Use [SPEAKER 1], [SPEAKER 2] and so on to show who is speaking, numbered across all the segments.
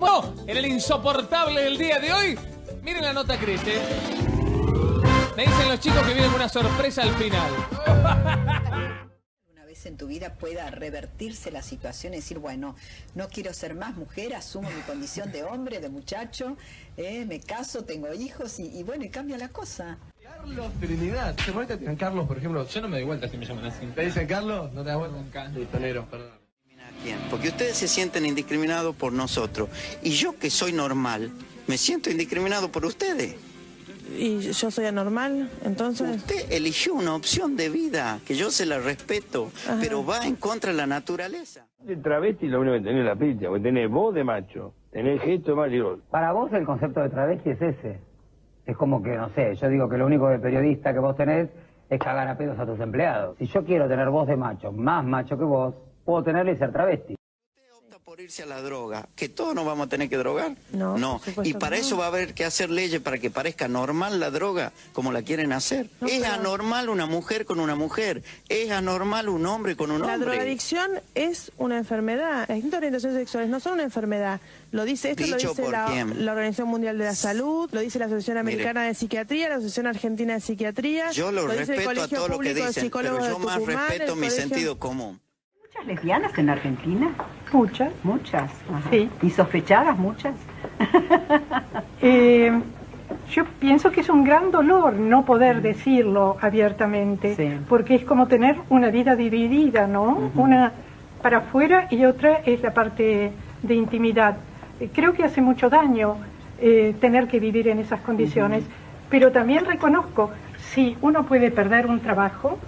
[SPEAKER 1] Bueno, en el insoportable del día de hoy, miren la nota Crece. Me dicen los chicos que vienen una sorpresa al final.
[SPEAKER 2] Una vez en tu vida pueda revertirse la situación y decir, bueno, no quiero ser más mujer, asumo mi condición de hombre, de muchacho, eh, me caso, tengo hijos y, y bueno, y cambia la cosa.
[SPEAKER 3] Carlos Trinidad. ¿Te vuelta a Carlos, por ejemplo?
[SPEAKER 1] Yo no me doy vuelta si me llaman así.
[SPEAKER 3] ¿Te dicen Carlos? ¿No te das vuelta?
[SPEAKER 1] Nunca.
[SPEAKER 3] Listo, negro, perdón.
[SPEAKER 4] Bien, Porque ustedes se sienten indiscriminados por nosotros. Y yo que soy normal, me siento indiscriminado por ustedes.
[SPEAKER 5] Y yo soy anormal, entonces...
[SPEAKER 4] Usted eligió una opción de vida, que yo se la respeto, pero va en contra de la naturaleza.
[SPEAKER 6] El travesti lo único que tenés es la picha, porque tenés voz de macho, tenés gesto de macho.
[SPEAKER 7] Para vos el concepto de travesti es ese. Es como que, no sé, yo digo que lo único de periodista que vos tenés es cagar a pedos a tus empleados. Si yo quiero tener voz de macho, más macho que vos, puedo tenerle y ser travesti.
[SPEAKER 4] Opta por irse a la droga, que todos nos vamos a tener que drogar.
[SPEAKER 5] No,
[SPEAKER 4] No, y para
[SPEAKER 5] no.
[SPEAKER 4] eso va a haber que hacer leyes para que parezca normal la droga, como la quieren hacer.
[SPEAKER 5] No,
[SPEAKER 4] es
[SPEAKER 5] pero-
[SPEAKER 4] anormal una mujer con una mujer, es anormal un hombre con un
[SPEAKER 5] La
[SPEAKER 4] hombre.
[SPEAKER 5] drogadicción es una enfermedad. Las distintas orientaciones sexuales no son una enfermedad. Lo dice esto, lo
[SPEAKER 4] Dicho
[SPEAKER 5] dice
[SPEAKER 4] por
[SPEAKER 5] la,
[SPEAKER 4] quién.
[SPEAKER 5] la Organización Mundial de la Salud, lo dice la Asociación
[SPEAKER 4] Mire.
[SPEAKER 5] Americana de Psiquiatría, la Asociación Argentina de Psiquiatría.
[SPEAKER 4] Yo lo,
[SPEAKER 5] dice el
[SPEAKER 4] respeto a
[SPEAKER 5] Colegio
[SPEAKER 4] todo lo que
[SPEAKER 5] Público de
[SPEAKER 4] dicen, pero
[SPEAKER 5] Psicólogos
[SPEAKER 4] yo
[SPEAKER 5] de
[SPEAKER 4] más
[SPEAKER 5] Tucumán,
[SPEAKER 4] respeto mi
[SPEAKER 5] Colegio-
[SPEAKER 4] sentido común.
[SPEAKER 8] ¿Muchas lesbianas en Argentina?
[SPEAKER 9] Muchas.
[SPEAKER 8] Muchas. Ajá.
[SPEAKER 9] Sí.
[SPEAKER 8] ¿Y sospechadas muchas?
[SPEAKER 9] Eh, yo pienso que es un gran dolor no poder decirlo abiertamente,
[SPEAKER 8] Sí.
[SPEAKER 9] porque es como tener una vida dividida, ¿no? Una para afuera y otra es la parte de intimidad. Eh, Creo que hace mucho daño eh, tener que vivir en esas condiciones, pero también reconozco, si uno puede perder un trabajo,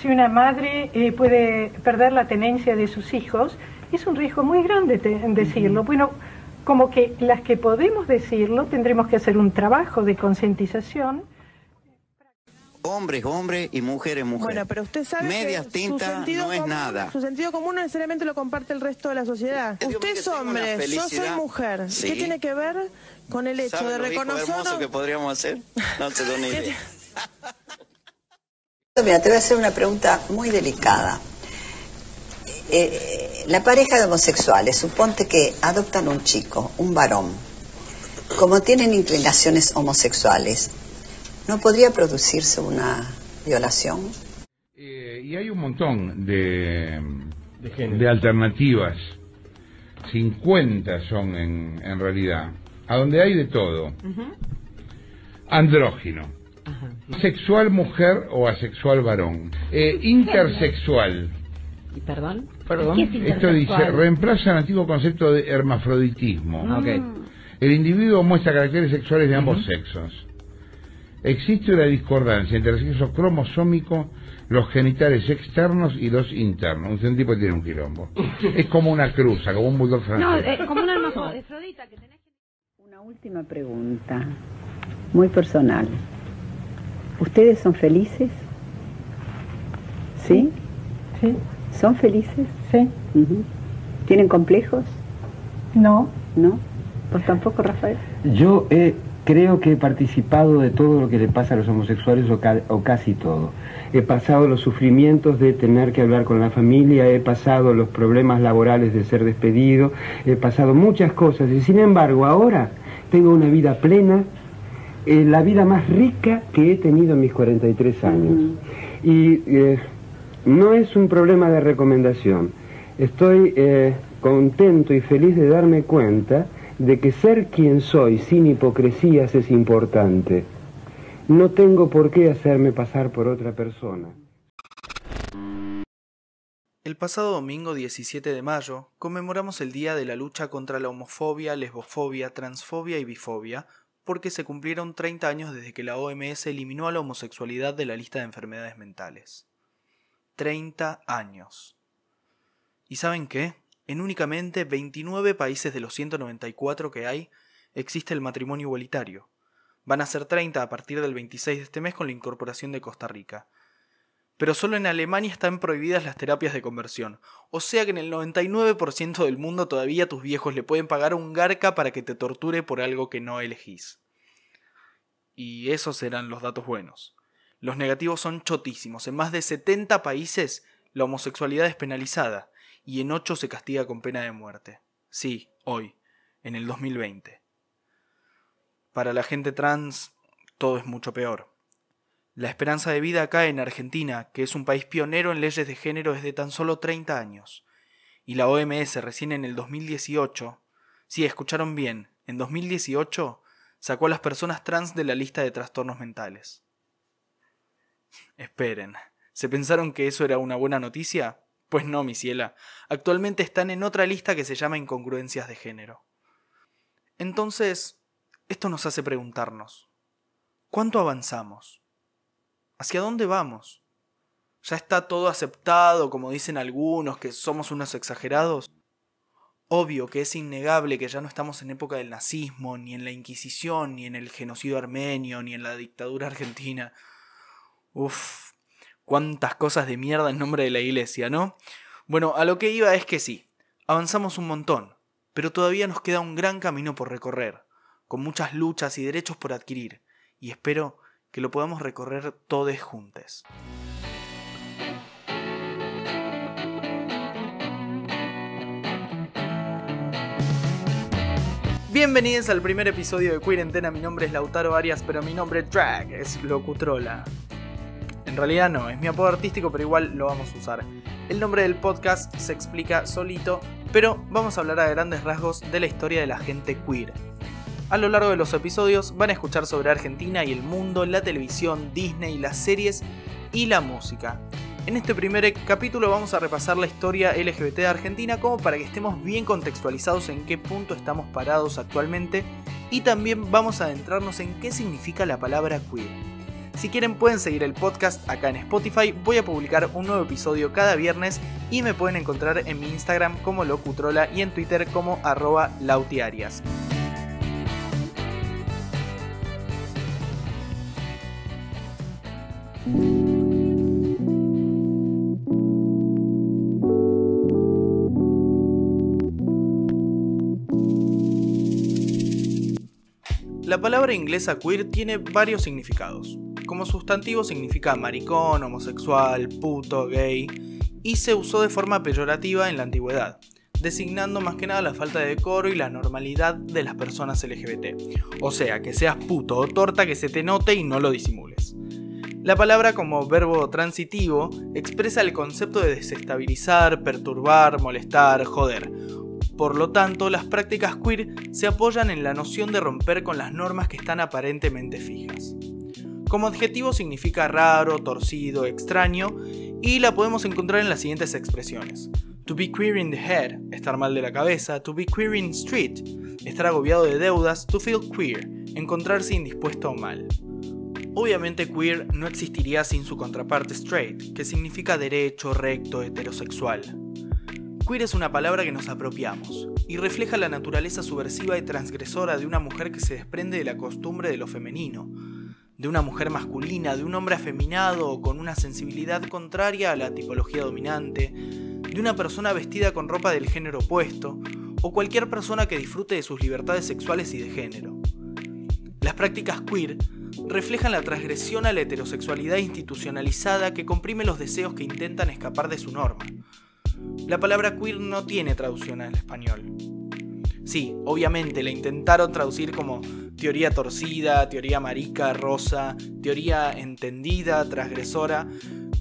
[SPEAKER 9] si una madre eh, puede perder la tenencia de sus hijos, es un riesgo muy grande te- decirlo. Bueno, como que las que podemos decirlo tendremos que hacer un trabajo de concientización.
[SPEAKER 4] Hombres, hombres y mujeres, mujeres.
[SPEAKER 5] Bueno, pero usted sabe
[SPEAKER 4] Medias
[SPEAKER 5] que su
[SPEAKER 4] tintas
[SPEAKER 5] sentido
[SPEAKER 4] no es
[SPEAKER 5] común-
[SPEAKER 4] nada.
[SPEAKER 5] Su sentido común no necesariamente lo comparte el resto de la sociedad. Usted es hombre, yo soy mujer.
[SPEAKER 4] Sí.
[SPEAKER 5] ¿Qué tiene que ver con el hecho
[SPEAKER 4] ¿Saben
[SPEAKER 5] de reconocer...
[SPEAKER 4] que podríamos hacer? No se dan ni idea.
[SPEAKER 2] Mira, te voy a hacer una pregunta muy delicada. Eh, la pareja de homosexuales, suponte que adoptan un chico, un varón. Como tienen inclinaciones homosexuales, ¿no podría producirse una violación?
[SPEAKER 10] Eh, y hay un montón de,
[SPEAKER 3] De
[SPEAKER 10] alternativas. 50 son en, en realidad. A donde hay de todo. Andrógino. Sexual mujer o asexual varón. Eh, intersexual.
[SPEAKER 8] ¿Y perdón?
[SPEAKER 3] Perdón.
[SPEAKER 10] Esto dice, reemplaza el antiguo concepto de hermafroditismo.
[SPEAKER 3] Ah, Ok.
[SPEAKER 10] El individuo muestra caracteres sexuales de ambos sexos. Existe una discordancia entre el sexo cromosómico, los genitales externos y los internos. Un tipo tiene un quilombo. es como una cruza, como un bulldog francés.
[SPEAKER 8] como una hermafrodita que tenés Una última pregunta, muy personal. ¿Ustedes son felices? ¿Sí?
[SPEAKER 9] Sí,
[SPEAKER 8] ¿Son felices?
[SPEAKER 9] sí.
[SPEAKER 8] ¿Tienen complejos?
[SPEAKER 9] no.
[SPEAKER 8] ¿No? ¿Vos tampoco, Rafael?
[SPEAKER 7] Yo eh, creo que he participado de todo lo que le pasa a los homosexuales o, ca- o casi todo. He pasado los sufrimientos de tener que hablar con la familia, he pasado los problemas laborales de ser despedido, he pasado muchas cosas y sin embargo ahora tengo una vida plena, eh, la vida más rica que he tenido en mis 43 años. Y eh, no es un problema de recomendación. Estoy eh, contento y feliz de darme cuenta de que ser quien soy sin hipocresías es importante. No tengo por qué hacerme pasar por otra persona.
[SPEAKER 11] El pasado domingo 17 de mayo conmemoramos el Día de la Lucha contra la Homofobia, Lesbofobia, Transfobia y Bifobia, porque se cumplieron 30 años desde que la OMS eliminó a la homosexualidad de la lista de enfermedades mentales. 30 años. ¿Y saben qué? En únicamente 29 países de los 194 que hay existe el matrimonio igualitario. Van a ser 30 a partir del 26 de este mes con la incorporación de Costa Rica pero solo en Alemania están prohibidas las terapias de conversión. O sea que en el 99% del mundo todavía tus viejos le pueden pagar un garca para que te torture por algo que no elegís. Y esos serán los datos buenos. Los negativos son chotísimos. En más de 70 países la homosexualidad es penalizada y en 8 se castiga con pena de muerte. Sí, hoy. en el 2020. Para la gente trans, todo es mucho peor. La esperanza de vida acá en Argentina, que es un país pionero en leyes de género, es de tan solo 30 años. Y la OMS recién en el 2018, sí, escucharon bien, en 2018 sacó a las personas trans de la lista de trastornos mentales. Esperen, ¿se pensaron que eso era una buena noticia? Pues no, mi ciela. Actualmente están en otra lista que se llama incongruencias de género. Entonces, esto nos hace preguntarnos, ¿cuánto avanzamos? ¿Hacia dónde vamos? ¿Ya está todo aceptado, como dicen algunos, que somos unos exagerados? Obvio que es innegable que ya no estamos en época del nazismo, ni en la Inquisición, ni en el genocidio armenio, ni en la dictadura argentina. Uf, cuántas cosas de mierda en nombre de la iglesia, ¿no? Bueno, a lo que iba es que sí, avanzamos un montón, pero todavía nos queda un gran camino por recorrer, con muchas luchas y derechos por adquirir, y espero que lo podamos recorrer todos juntos. Bienvenidos al primer episodio de Cuarentena. Mi nombre es Lautaro Arias, pero mi nombre drag es Locutrola. En realidad no, es mi apodo artístico, pero igual lo vamos a usar. El nombre del podcast se explica solito, pero vamos a hablar a grandes rasgos de la historia de la gente queer. A lo largo de los episodios van a escuchar sobre Argentina y el mundo, la televisión, Disney, las series y la música. En este primer capítulo vamos a repasar la historia LGBT de Argentina como para que estemos bien contextualizados en qué punto estamos parados actualmente y también vamos a adentrarnos en qué significa la palabra queer. Si quieren pueden seguir el podcast acá en Spotify, voy a publicar un nuevo episodio cada viernes y me pueden encontrar en mi Instagram como locutrola y en Twitter como arroba lautiarias. La palabra inglesa queer tiene varios significados. Como sustantivo significa maricón, homosexual, puto, gay, y se usó de forma peyorativa en la antigüedad, designando más que nada la falta de decoro y la normalidad de las personas LGBT. O sea, que seas puto o torta que se te note y no lo disimules. La palabra como verbo transitivo expresa el concepto de desestabilizar, perturbar, molestar, joder, por lo tanto, las prácticas queer se apoyan en la noción de romper con las normas que están aparentemente fijas. Como adjetivo significa raro, torcido, extraño, y la podemos encontrar en las siguientes expresiones. To be queer in the head, estar mal de la cabeza. To be queer in street, estar agobiado de deudas. To feel queer, encontrarse indispuesto o mal. Obviamente queer no existiría sin su contraparte straight, que significa derecho, recto, heterosexual. Queer es una palabra que nos apropiamos y refleja la naturaleza subversiva y transgresora de una mujer que se desprende de la costumbre de lo femenino, de una mujer masculina, de un hombre afeminado o con una sensibilidad contraria a la tipología dominante, de una persona vestida con ropa del género opuesto, o cualquier persona que disfrute de sus libertades sexuales y de género. Las prácticas queer reflejan la transgresión a la heterosexualidad institucionalizada que comprime los deseos que intentan escapar de su norma la palabra queer no tiene traducción al español. Sí, obviamente la intentaron traducir como teoría torcida, teoría marica, rosa, teoría entendida, transgresora,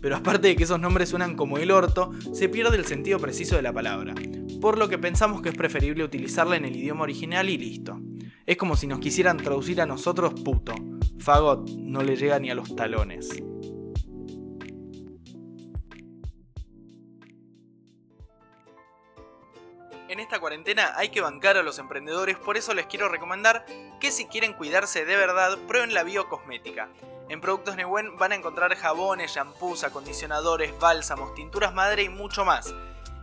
[SPEAKER 11] pero aparte de que esos nombres suenan como el orto, se pierde el sentido preciso de la palabra, por lo que pensamos que es preferible utilizarla en el idioma original y listo. Es como si nos quisieran traducir a nosotros puto. Fagot no le llega ni a los talones. En esta cuarentena hay que bancar a los emprendedores, por eso les quiero recomendar que si quieren cuidarse de verdad, prueben la biocosmética. En Productos Neuen van a encontrar jabones, shampoos, acondicionadores, bálsamos, tinturas madre y mucho más.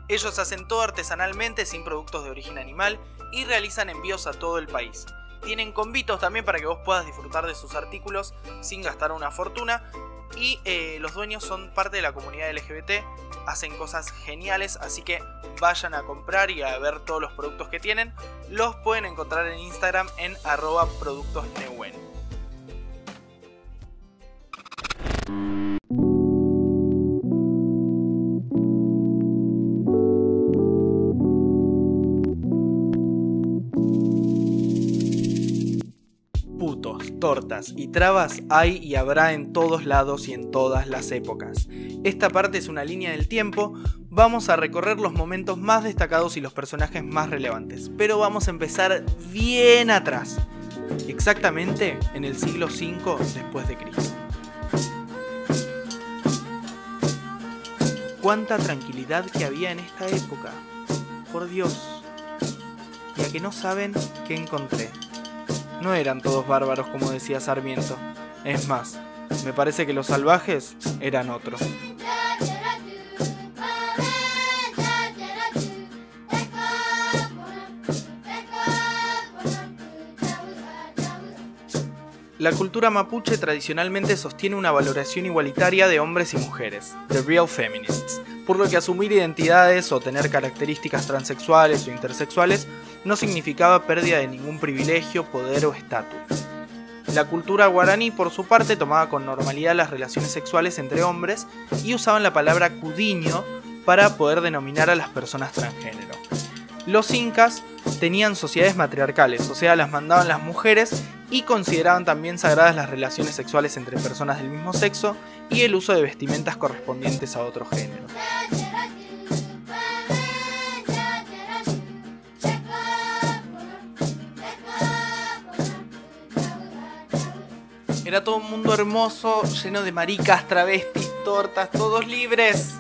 [SPEAKER 11] Ellos hacen todo artesanalmente sin productos de origen animal y realizan envíos a todo el país. Tienen convitos también para que vos puedas disfrutar de sus artículos sin gastar una fortuna y eh, los dueños son parte de la comunidad LGBT, hacen cosas geniales, así que vayan a comprar y a ver todos los productos que tienen. Los pueden encontrar en Instagram en arroba productosneuen. Y trabas hay y habrá en todos lados y en todas las épocas. Esta parte es una línea del tiempo, vamos a recorrer los momentos más destacados y los personajes más relevantes, pero vamos a empezar bien atrás, exactamente en el siglo V después de Cristo. Cuánta tranquilidad que había en esta época. Por Dios. Y a que no saben qué encontré. No eran todos bárbaros como decía Sarmiento. Es más, me parece que los salvajes eran otros. La cultura mapuche tradicionalmente sostiene una valoración igualitaria de hombres y mujeres, the real feminists, por lo que asumir identidades o tener características transexuales o intersexuales no significaba pérdida de ningún privilegio, poder o estatus. La cultura guaraní, por su parte, tomaba con normalidad las relaciones sexuales entre hombres y usaban la palabra cudiño para poder denominar a las personas transgénero. Los incas tenían sociedades matriarcales, o sea, las mandaban las mujeres y consideraban también sagradas las relaciones sexuales entre personas del mismo sexo y el uso de vestimentas correspondientes a otro género. Era todo un mundo hermoso, lleno de maricas, travestis, tortas, todos libres.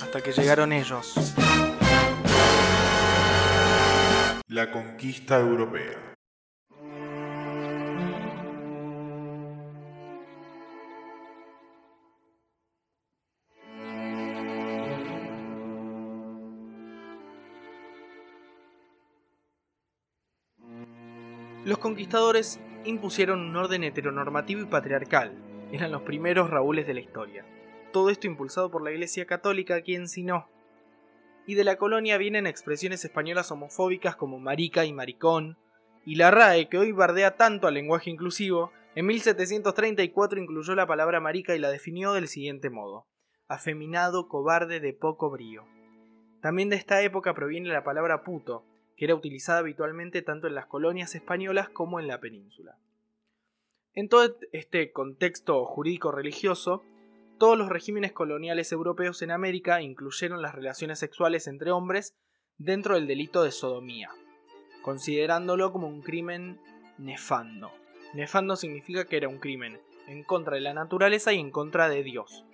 [SPEAKER 11] Hasta que llegaron ellos.
[SPEAKER 12] La conquista europea.
[SPEAKER 11] Los conquistadores impusieron un orden heteronormativo y patriarcal. Eran los primeros Raúles de la historia. Todo esto impulsado por la Iglesia Católica, quien si no. Y de la colonia vienen expresiones españolas homofóbicas como marica y maricón, y la RAE, que hoy bardea tanto al lenguaje inclusivo, en 1734 incluyó la palabra marica y la definió del siguiente modo: afeminado, cobarde, de poco brío. También de esta época proviene la palabra puto, que era utilizada habitualmente tanto en las colonias españolas como en la península. En todo este contexto jurídico-religioso, todos los regímenes coloniales europeos en América incluyeron las relaciones sexuales entre hombres dentro del delito de sodomía, considerándolo como un crimen nefando. Nefando significa que era un crimen en contra de la naturaleza y en contra de Dios.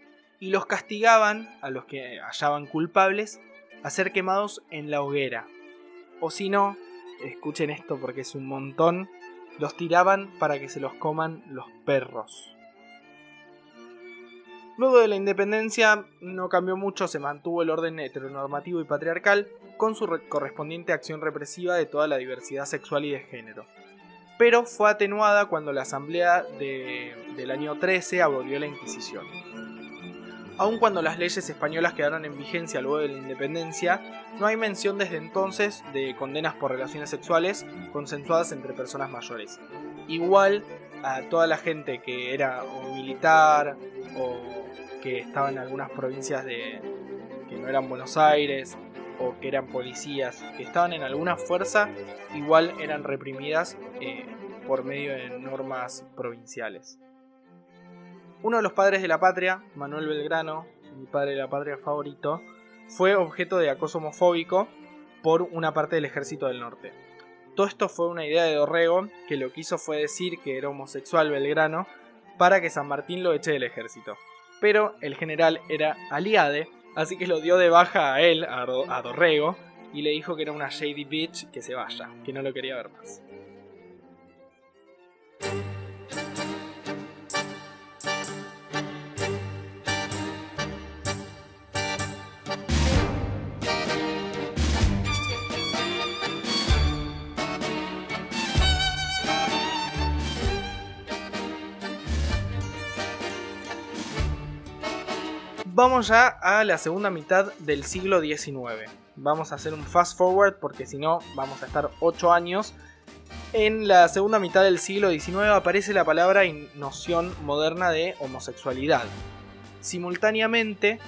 [SPEAKER 11] Y los castigaban, a los que hallaban culpables, a ser quemados en la hoguera, o si no, escuchen esto porque es un montón, los tiraban para que se los coman los perros. Luego de la independencia no cambió mucho, se mantuvo el orden heteronormativo y patriarcal con su correspondiente acción represiva de toda la diversidad sexual y de género. Pero fue atenuada cuando la Asamblea del año 13 abolió la Inquisición. Aun cuando las leyes españolas quedaron en vigencia luego de la independencia, no hay mención desde entonces de condenas por relaciones sexuales consensuadas entre personas mayores. Igual a toda la gente que era militar o que estaba en algunas provincias de que no eran Buenos Aires o que eran policías, que estaban en alguna fuerza, igual eran reprimidas eh, por medio de normas provinciales. Uno de los padres de la patria, Manuel Belgrano, mi padre de la patria favorito, fue objeto de acoso homofóbico por una parte del ejército del norte. Todo esto fue una idea de Dorrego, que lo que hizo fue decir que era homosexual Belgrano para que San Martín lo eche del ejército. Pero el general era aliade, así que lo dio de baja a él, a, Dorrego, y le dijo que era una shady bitch que se vaya, que no lo quería ver más. Vamos ya a la segunda mitad del siglo XIX. Vamos a hacer un fast forward porque si no vamos a estar 8 años. En la segunda mitad del siglo XIX aparece la palabra y noción moderna de homosexualidad. Simultáneamente,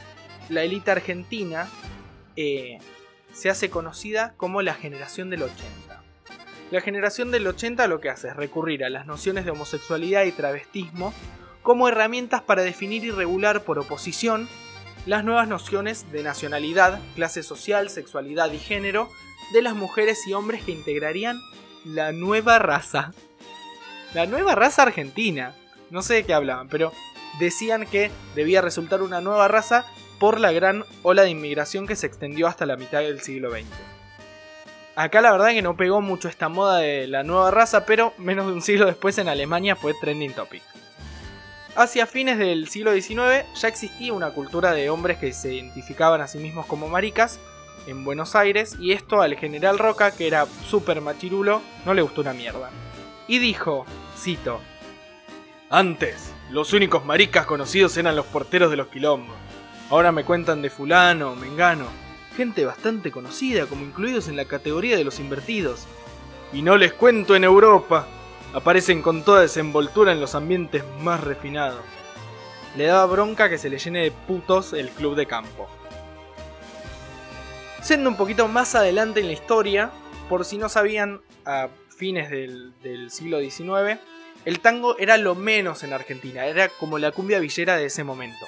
[SPEAKER 11] la élite argentina eh, se hace conocida como la generación del 80. La generación del 80 lo que hace es recurrir a las nociones de homosexualidad y travestismo como herramientas para definir y regular por oposición las nuevas nociones de nacionalidad, clase social, sexualidad y género de las mujeres y hombres que integrarían la nueva raza. La nueva raza argentina. No sé de qué hablaban, pero decían que debía resultar una nueva raza por la gran ola de inmigración que se extendió hasta la mitad del siglo XX. Acá la verdad que no pegó mucho esta moda de la nueva raza, pero menos de un siglo después en Alemania fue trending topic. Hacia fines del siglo XIX ya existía una cultura de hombres que se identificaban a sí mismos como maricas en Buenos Aires y esto al general Roca, que era súper machirulo, no le gustó una mierda. Y dijo, cito, Antes, los únicos maricas conocidos eran los porteros de los quilombos. Ahora me cuentan de fulano, mengano, gente bastante conocida como incluidos en la categoría de los invertidos. Y no les cuento en Europa, aparecen con toda desenvoltura en los ambientes más refinados. Le daba bronca que se le llene de putos el club de campo. Siendo un poquito más adelante en la historia, por si no sabían, a fines del, del siglo XIX, el tango era lo menos en Argentina, era como la cumbia villera de ese momento.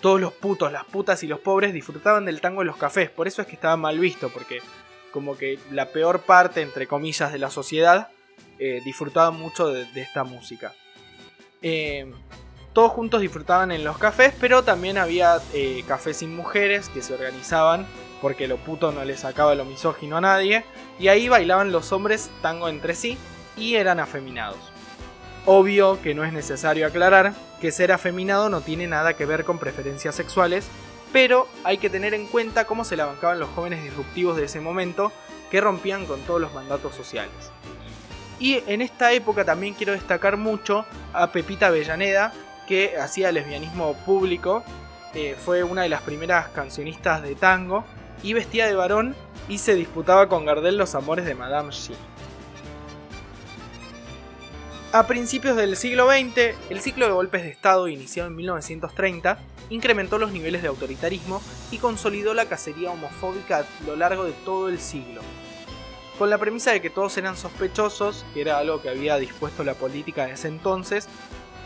[SPEAKER 11] Todos los putos, las putas y los pobres disfrutaban del tango en los cafés, por eso es que estaba mal visto, porque como que la peor parte, entre comillas, de la sociedad eh, disfrutaban mucho de, esta música. Eh, todos juntos disfrutaban en los cafés, pero también había eh, cafés sin mujeres que se organizaban porque lo puto no le sacaba lo misógino a nadie, y ahí bailaban los hombres tango entre sí y eran afeminados. Obvio que no es necesario aclarar que ser afeminado no tiene nada que ver con preferencias sexuales, pero hay que tener en cuenta cómo se la bancaban los jóvenes disruptivos de ese momento que rompían con todos los mandatos sociales. Y en esta época también quiero destacar mucho a Pepita Avellaneda, que hacía lesbianismo público, eh, fue una de las primeras cancionistas de tango, y vestía de varón y se disputaba con Gardel los amores de Madame G. A principios del siglo XX, el ciclo de golpes de Estado iniciado en 1930 incrementó los niveles de autoritarismo y consolidó la cacería homofóbica a lo largo de todo el siglo. Con la premisa de que todos eran sospechosos, que era algo que había dispuesto la política en ese entonces,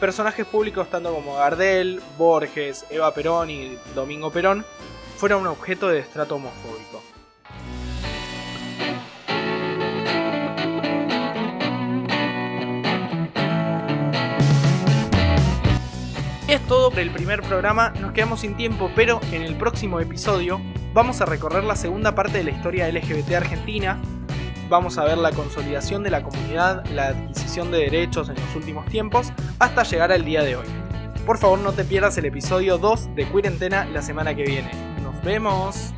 [SPEAKER 11] personajes públicos tanto como Gardel, Borges, Eva Perón y Domingo Perón fueron un objeto de destrato homofóbico. Es todo por el primer programa, nos quedamos sin tiempo, pero en el próximo episodio vamos a recorrer la segunda parte de la historia LGBT argentina, vamos a ver la consolidación de la comunidad, la adquisición de derechos en los últimos tiempos, hasta llegar al día de hoy. Por favor no te pierdas el episodio 2 de Cuarentena la semana que viene. ¡Nos vemos!